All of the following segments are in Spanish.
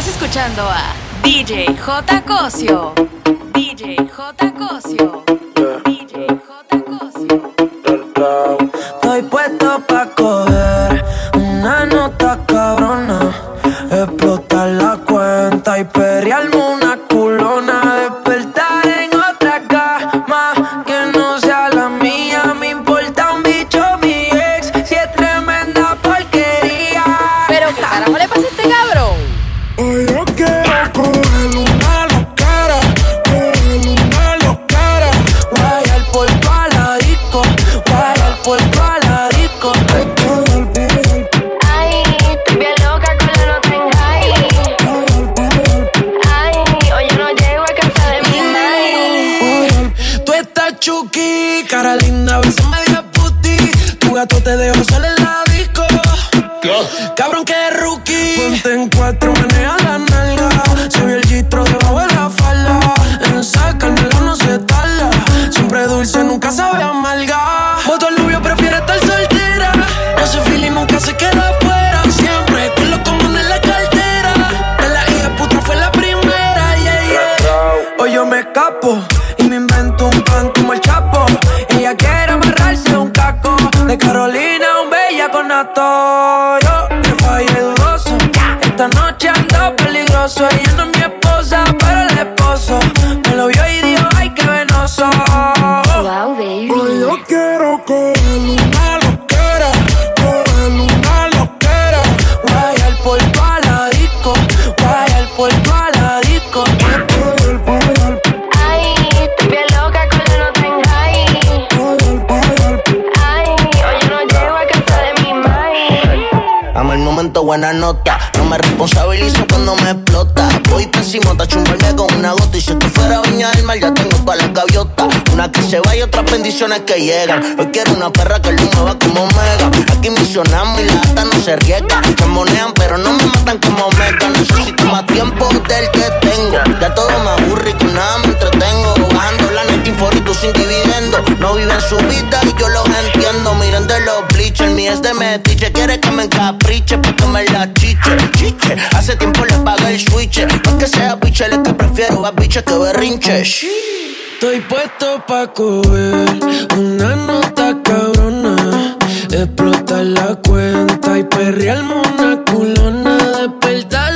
Estás escuchando a DJ J. Cosio. DJ J. Cosio. Cara linda, beso media puti. Tu gato te dejo solo en la disco. Cabrón que rookie. Ponte en cuatro, menea la nalga. Soy el gistro debajo de la falda. En esa canela no se tarda. Siempre dulce, nunca sabe amarga. gato Buena nota. No me responsabilizo cuando me explota. Voy pésimo, te chumbarme con una gota. Y si esto fuera viña del mar, ya tengo todas las gaviotas. Una que se va y otras bendiciones que llegan. Hoy quiero una perra que el humo va como mega. Aquí misionamos y la ata no se riega. Se monean, pero no me matan como mega. Necesito más tiempo del que tengo. Ya todo me aburre y con nada me entretengo. Bajando la net sin dividendo. No viven su vida y yo los entiendo. Miren de los bleachers, mi es de metiche. Quiere que me encapriche pa' que me la chiche. Chiche, hace tiempo le pagué el switch. No es que sea biche, es que prefiero a biche que berrinche. Estoy puesto pa' coger una nota cabrona, explotar la cuenta y perrearme una culona, despertarle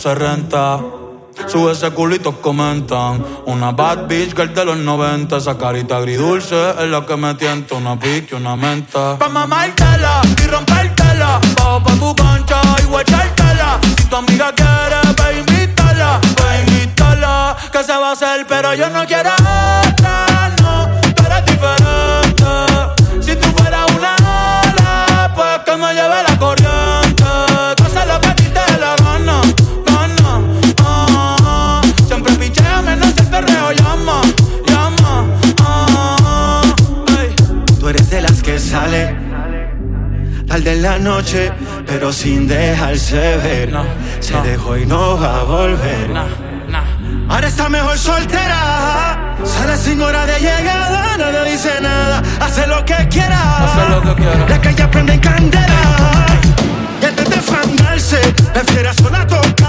se renta. Sube ese culito, comentan. Una bad bitch girl de los 90. Esa carita agridulce es la que me tienta. Una pique, una menta. Pa' mamártela y rompértela. Bajo pa' tu cancha y guachártela. Si tu amiga quiere, ve invítala. Ve invítala. Que se va a hacer, pero yo no quiero tarde en la noche, pero sin dejarse ver. No, Se no. dejó y no va a volver. Ahora está mejor soltera. Sale sin hora de llegada, nadie dice nada. Hace lo que quiera. Hace lo que quiera. La calle prende en candela. Y antes de fandarse, prefiere sola tocarse.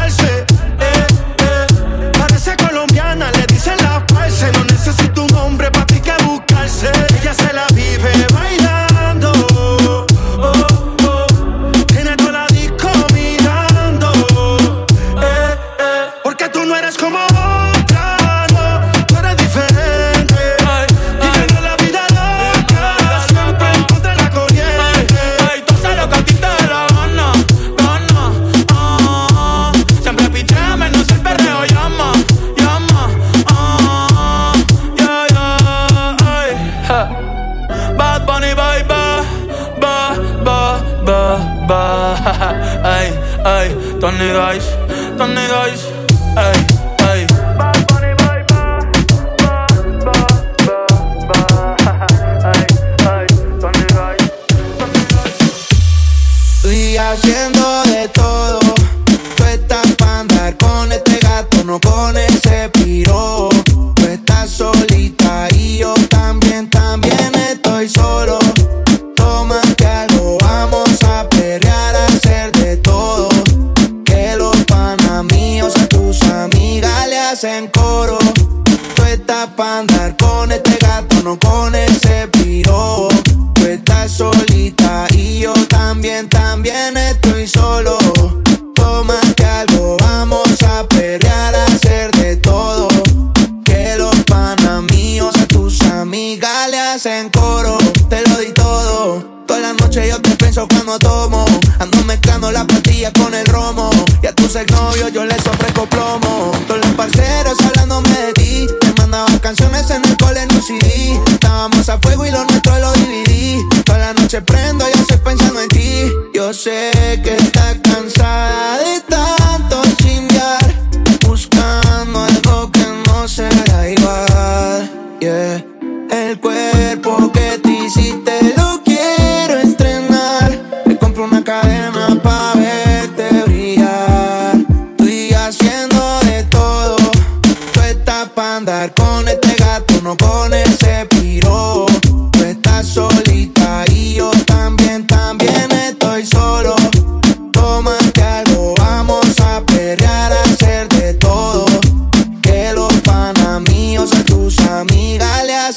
novio yo le sofreco plomo. Todos los parceros hablándome de ti. Te mandaba canciones en el cole en un CD. Estábamos a fuego y lo nuestro lo dividí. Toda la noche prendo y estoy pensando en ti. Yo sé que estás cansado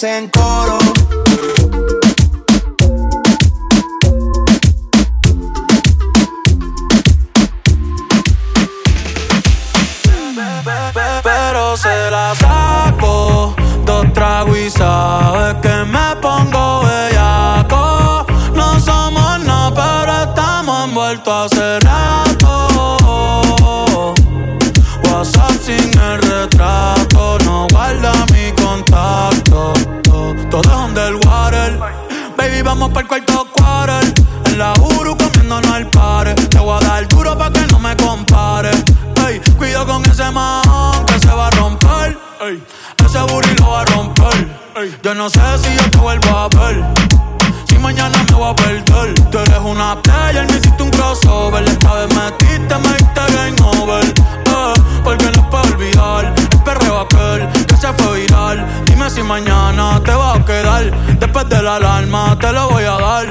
se. golpes de la alarma te lo voy a dar.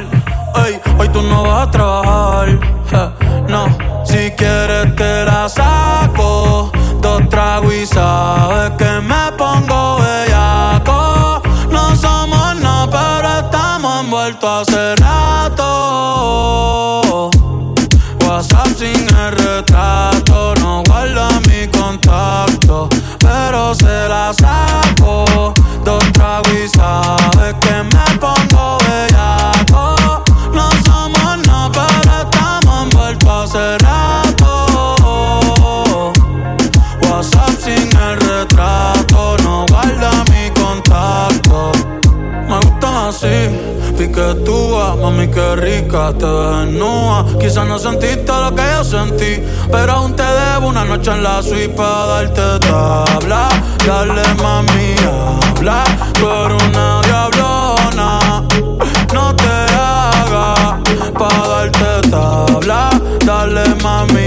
Ey, hoy tú no vas a trabajar. Eh, no, si quieres te la saco. Dos tragos y sabes que te desnuda. Quizás no sentiste lo que yo sentí, pero aún te debo una noche en la suite para darte tabla. Dale mami, habla, tú una diablona. No te hagas para darte tabla. Dale mami.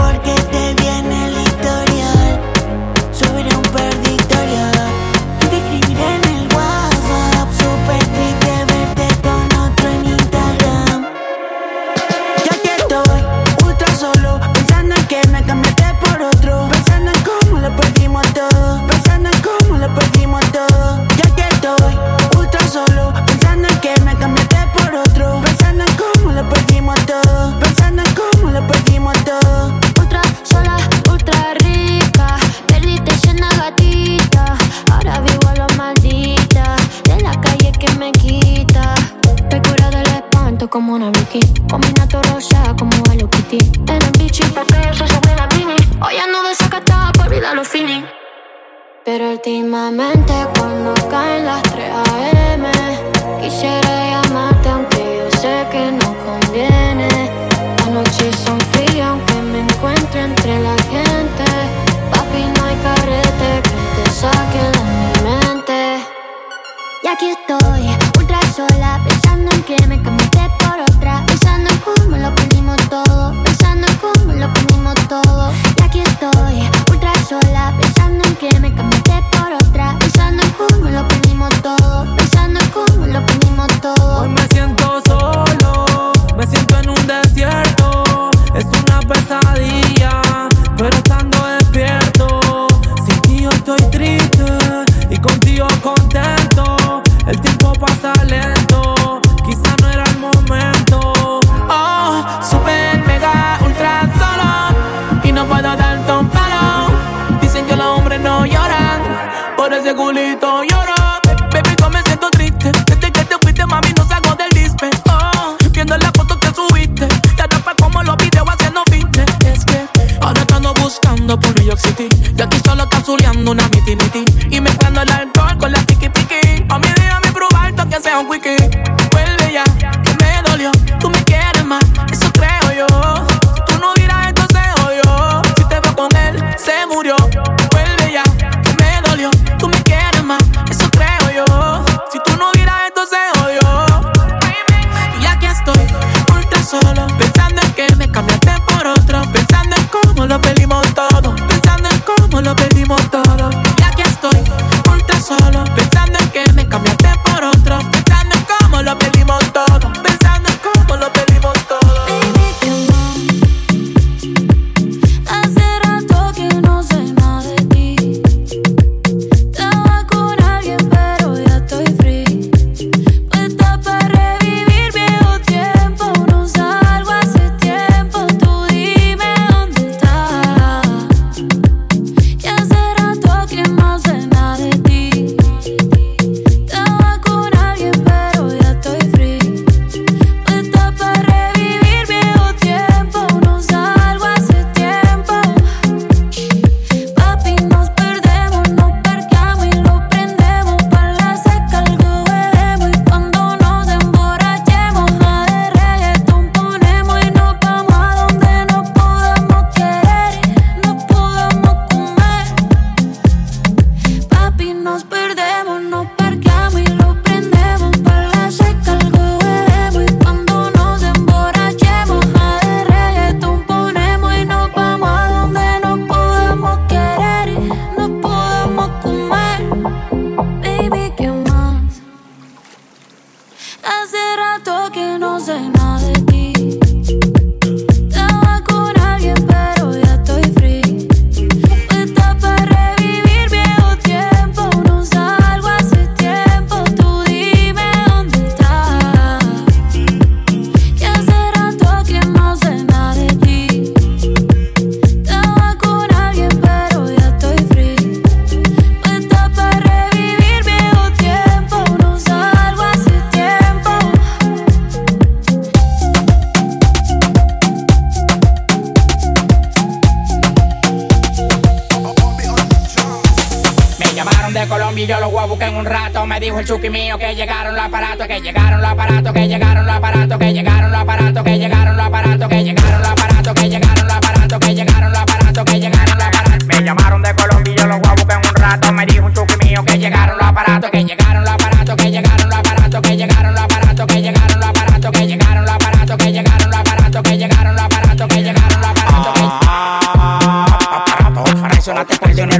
porque te viene Cuando caen las 3 AM Quisiera llamarte aunque yo sé que no conviene. Las noches son frías aunque me encuentre entre la gente. Papi, no hay carrete que te saquen de mi mente. Y aquí estoy.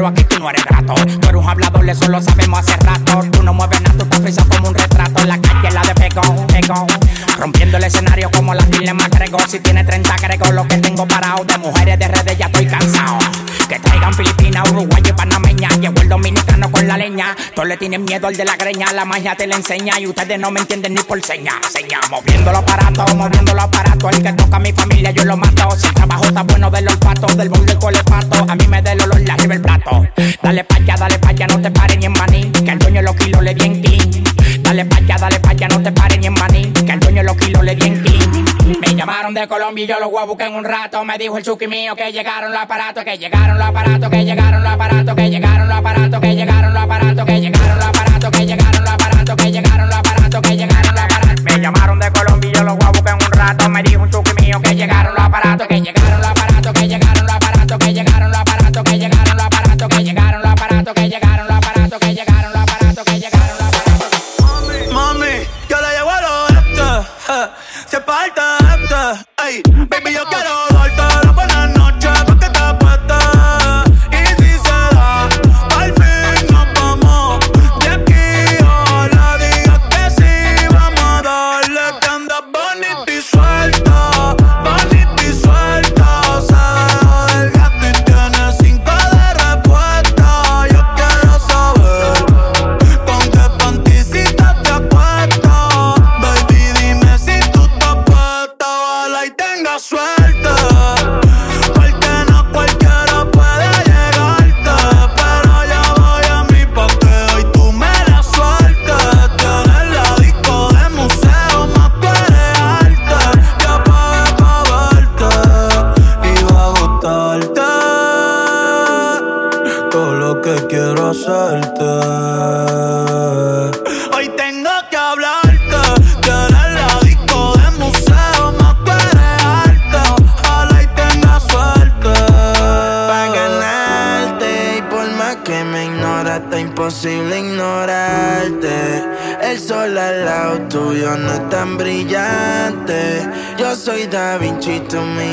pero aquí tú no eres rato, Tú eres un hablador, eso lo sabemos hace rato. Tú no mueves nada, tú estás como un retrato. La calle la de pegón, pegón. Rompiendo el escenario como la Dile Macrego. Si tiene 30 grego, lo que tengo parado. De mujeres de redes ya estoy cansado. Que traigan Filipinas, Uruguay y Panameña. Llegó el dominio la leña. Todos le tienen miedo al de la greña, la magia te la enseña y ustedes no me entienden ni por seña. Seña, moviendo los aparatos, moviendo los aparatos. El que toca a mi familia yo lo mato. Si el trabajo está bueno del olfato, del bombo y colepato, a mí me da el olor la arriba el plato. Dale pa' allá, dale pa' allá, no te pares ni en maní, que el dueño los kilos le di en ti. Dale pa' allá, dale pa' allá, no te pares ni en maní, que el dueño los kilos le di en. Me llamaron de Colombia y yo los voy a en un rato. Me dijo el chuki mío que llegaron los aparatos, que llegaron los aparatos, que llegaron los aparatos, que llegaron los aparatos, que llegaron los aparatos, que llegaron los aparatos, que llegaron los aparatos, que llegaron los aparatos, que llegaron los aparatos. Me llamaron de Colombia y yo los voy a en un rato. Me dijo un chuki mío que llegaron soy Da Vinci, tú mi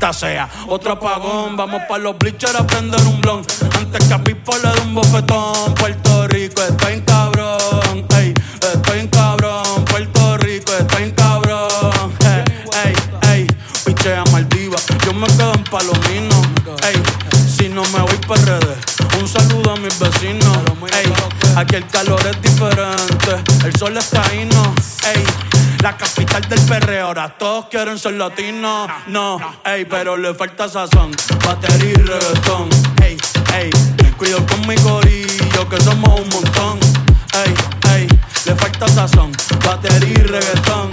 Sea, otro apagón. Vamos pa' los bleachers a prender un blon. Antes que a Pipo le dé un bofetón. Puerto Rico está en cabrón. Ey, en cabrón. Puerto Rico está en cabrón. Ey, ey, ey. Pichea Maldiva. Yo me quedo en Palomino. Ey, si no me voy pa' redes. Un saludo a mis vecinos. Ey, aquí el calor es diferente. El sol está ahí, del perreo. Ahora todos quieren ser latinos. No, ey, pero le falta sazón. Batería y reggaetón. Ey, ey, cuido con mi corillo que somos un montón. Ey, ey, le falta sazón. Batería y reggaetón.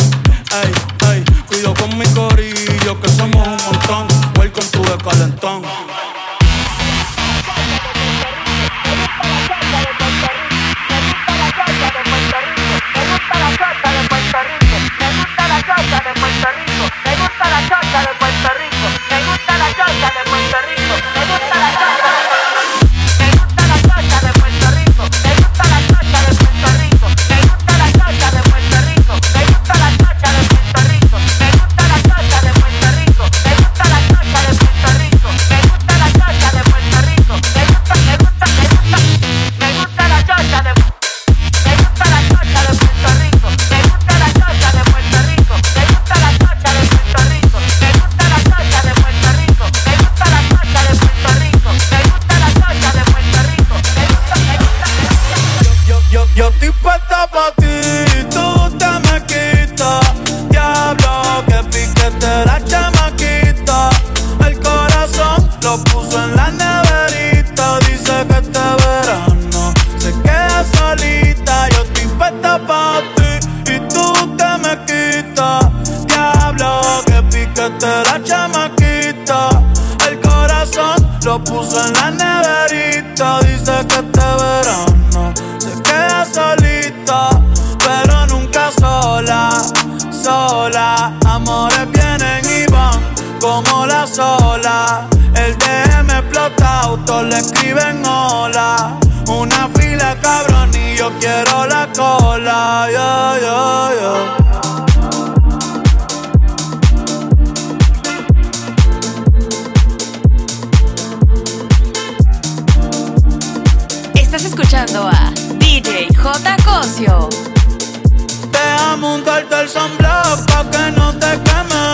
Ey, ey, cuido con mi corillo que somos un montón. Welcome to the calentón. De Puerto Rico. Este verano se queda solita, pero nunca sola, sola. Amores vienen y van como la sola. El DM explota, autos le escriben hola. Una fila cabrón y yo quiero la cola. Yeah, yeah, yeah. J. Cosio. Déjame untarte el sunblock pa' que no te queme.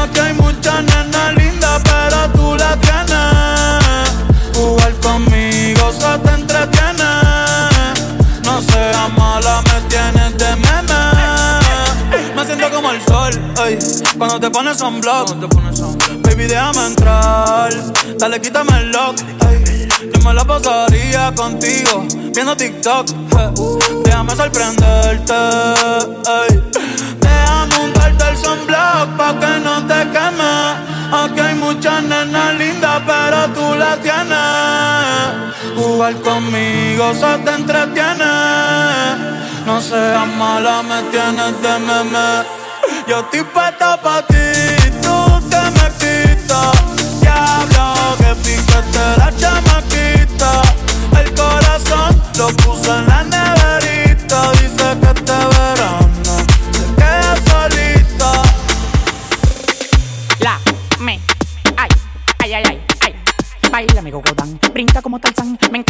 Aquí hay muchas nenas lindas, pero tú la tienes. Jugar conmigo se te entretiene. No seas mala, me tienes de meme. Me siento como el sol, ey, cuando te pones sunblock. Déjame entrar, dale, quítame el lock, ey. Yo me la pasaría contigo, viendo TikTok. Déjame sorprenderte, ey. Déjame untarte el sunblock pa' que no te queme. Aquí hay muchas nenas lindas, pero tú la tienes. Jugar conmigo se te entretiene. No seas mala, me tienes de meme. Yo estoy puesta pa' ti, quitas. Diablo, que piquete la chamaquita. El corazón lo puso en la neverita. Dice que este verano se queda solita. La, me, ay, ay, ay, ay, ay. Baila, amigo Godán, brinca como Tarzán.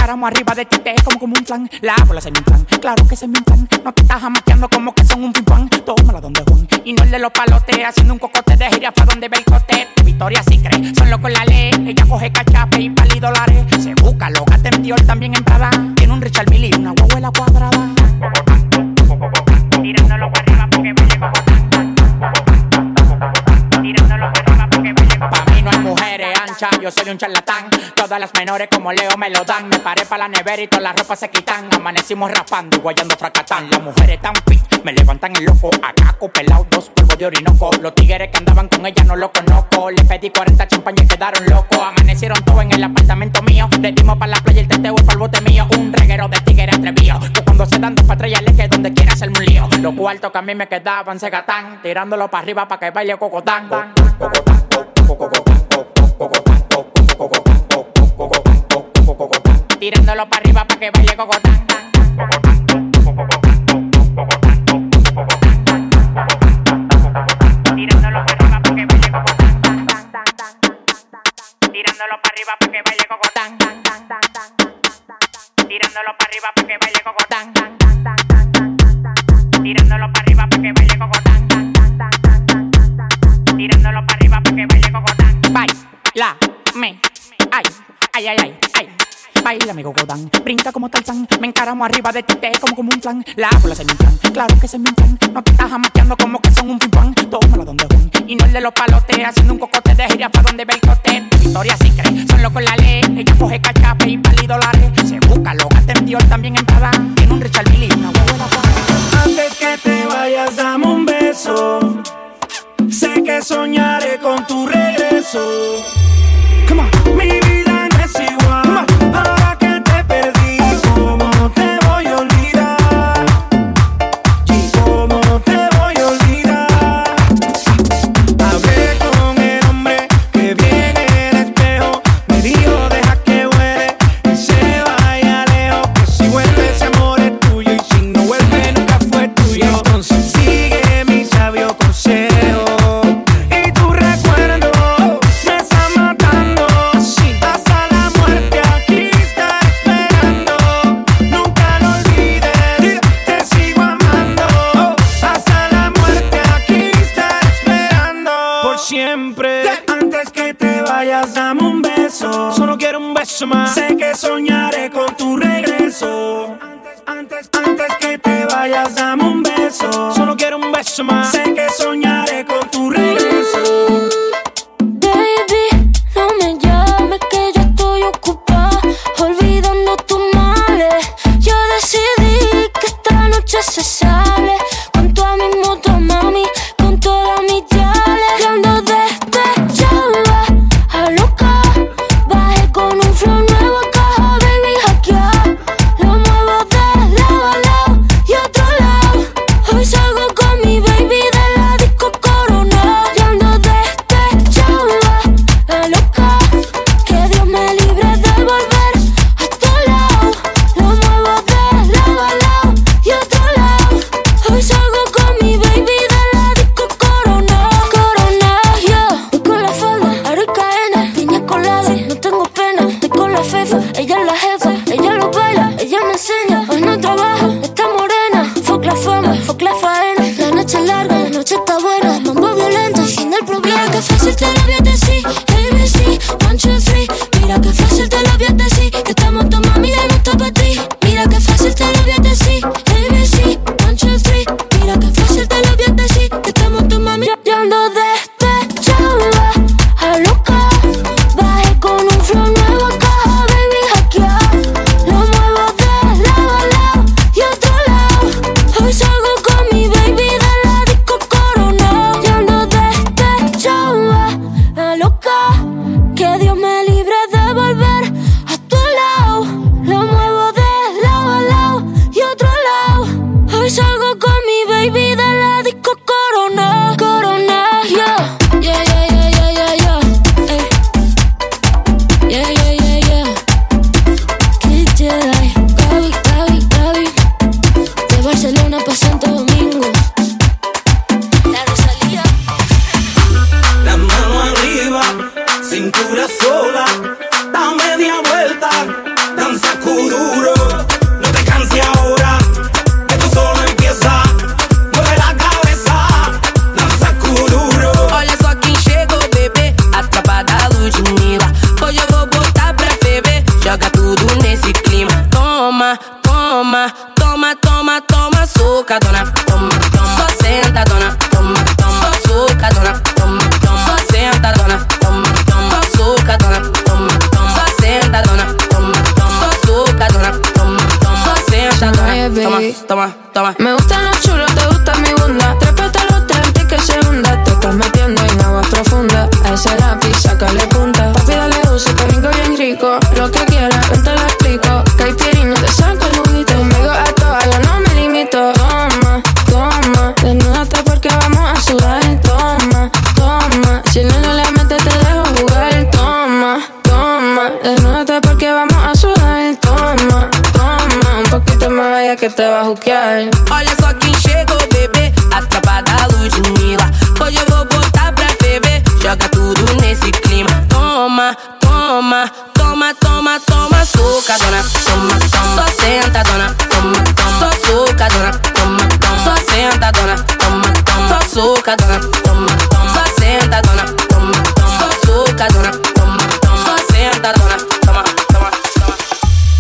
Encaramo arriba de ti, te como como un plan. La bola se me plan, claro que se me plan. No te estás jamaqueando como que son un ping pong. Tómala donde Juan. Y no el de los palotes, haciendo un cocote de jirafa donde ve el cote. Victoria sí cree, son locos la ley. Ella coge cachape y pali dólares. Se busca, lo gasta en Dior, también en Prada. Tiene un Richard Mille y una huevuela cuadrada. Tirándolo yo soy un charlatán. Todas las menores como Leo me lo dan. Me paré para la nevera y todas las ropas se quitan. Amanecimos rapando y guayando fracatán. Las mujeres tan fit, me levantan el loco. Acá pelado, dos polvos de orinoco. Los tigres que andaban con ella no lo conozco. Le pedí 40 champañas y quedaron locos. Amanecieron todos en el apartamento mío. Le dimos para la playa el teteo y el bote mío. Un reguero de tigres atrevido. Que cuando se dan dos patrullas le que donde quiera hacerme un lío. Los cuartos que a mí me quedaban se gatán. Tirándolo para arriba para que baile cocotán. Tirándolo para arriba para que baile cocotán. Tirándolo para arriba para que para que. Tirándolo para arriba para que baile cocotán. Tirándolo para arriba para que baile cocotán. Baila, amigo Godán, brinca como Tarzán. Me encaramo arriba de ti, te como como un plan. La bola se me plan, claro que se me plan. No te estás jamaqueando como que son un ping pong. Tómala donde Juan. Y no el de los palotes, haciendo un cocote de jirafa donde ve el cote. Victoria sí cree, son locos la ley. Ella coge cachape y pali dólares. Se busca, lo gasta en Dior, también en Prada. Tiene un Richard Mille y una Antes que te vayas, dame un beso. Sé que soñaré con tu regreso. Come on. Mi vida no es igual. toa. Me toma, toma, toma sucatona, toma, toma, sentadona, toma, toma, sucatona, toma, toma, sentadona, toma, toma, sucatona, toma, toma, sentadona, toma, toma, sucatona, toma, toma, sentadona, toma, toma, toma.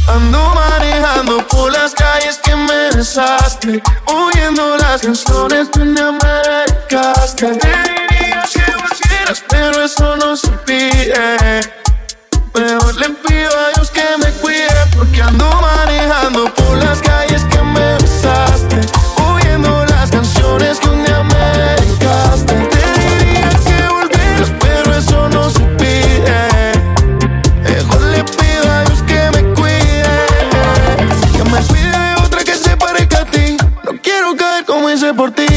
Ando manejando por las calles que me besaste, oyendo las canciones que me amargaste. Te diría que volvieras, pero eso no se pide. Mejor le pido a Dios que me cuide porque ando manejando por las calles que me besaste, oyendo las canciones que un día me dedicaste. Te diría que volvieras, pero eso no se pide. Mejor le pido a Dios que me cuide, que me cuide de otra que se parezca a ti. No quiero caer como hice por ti.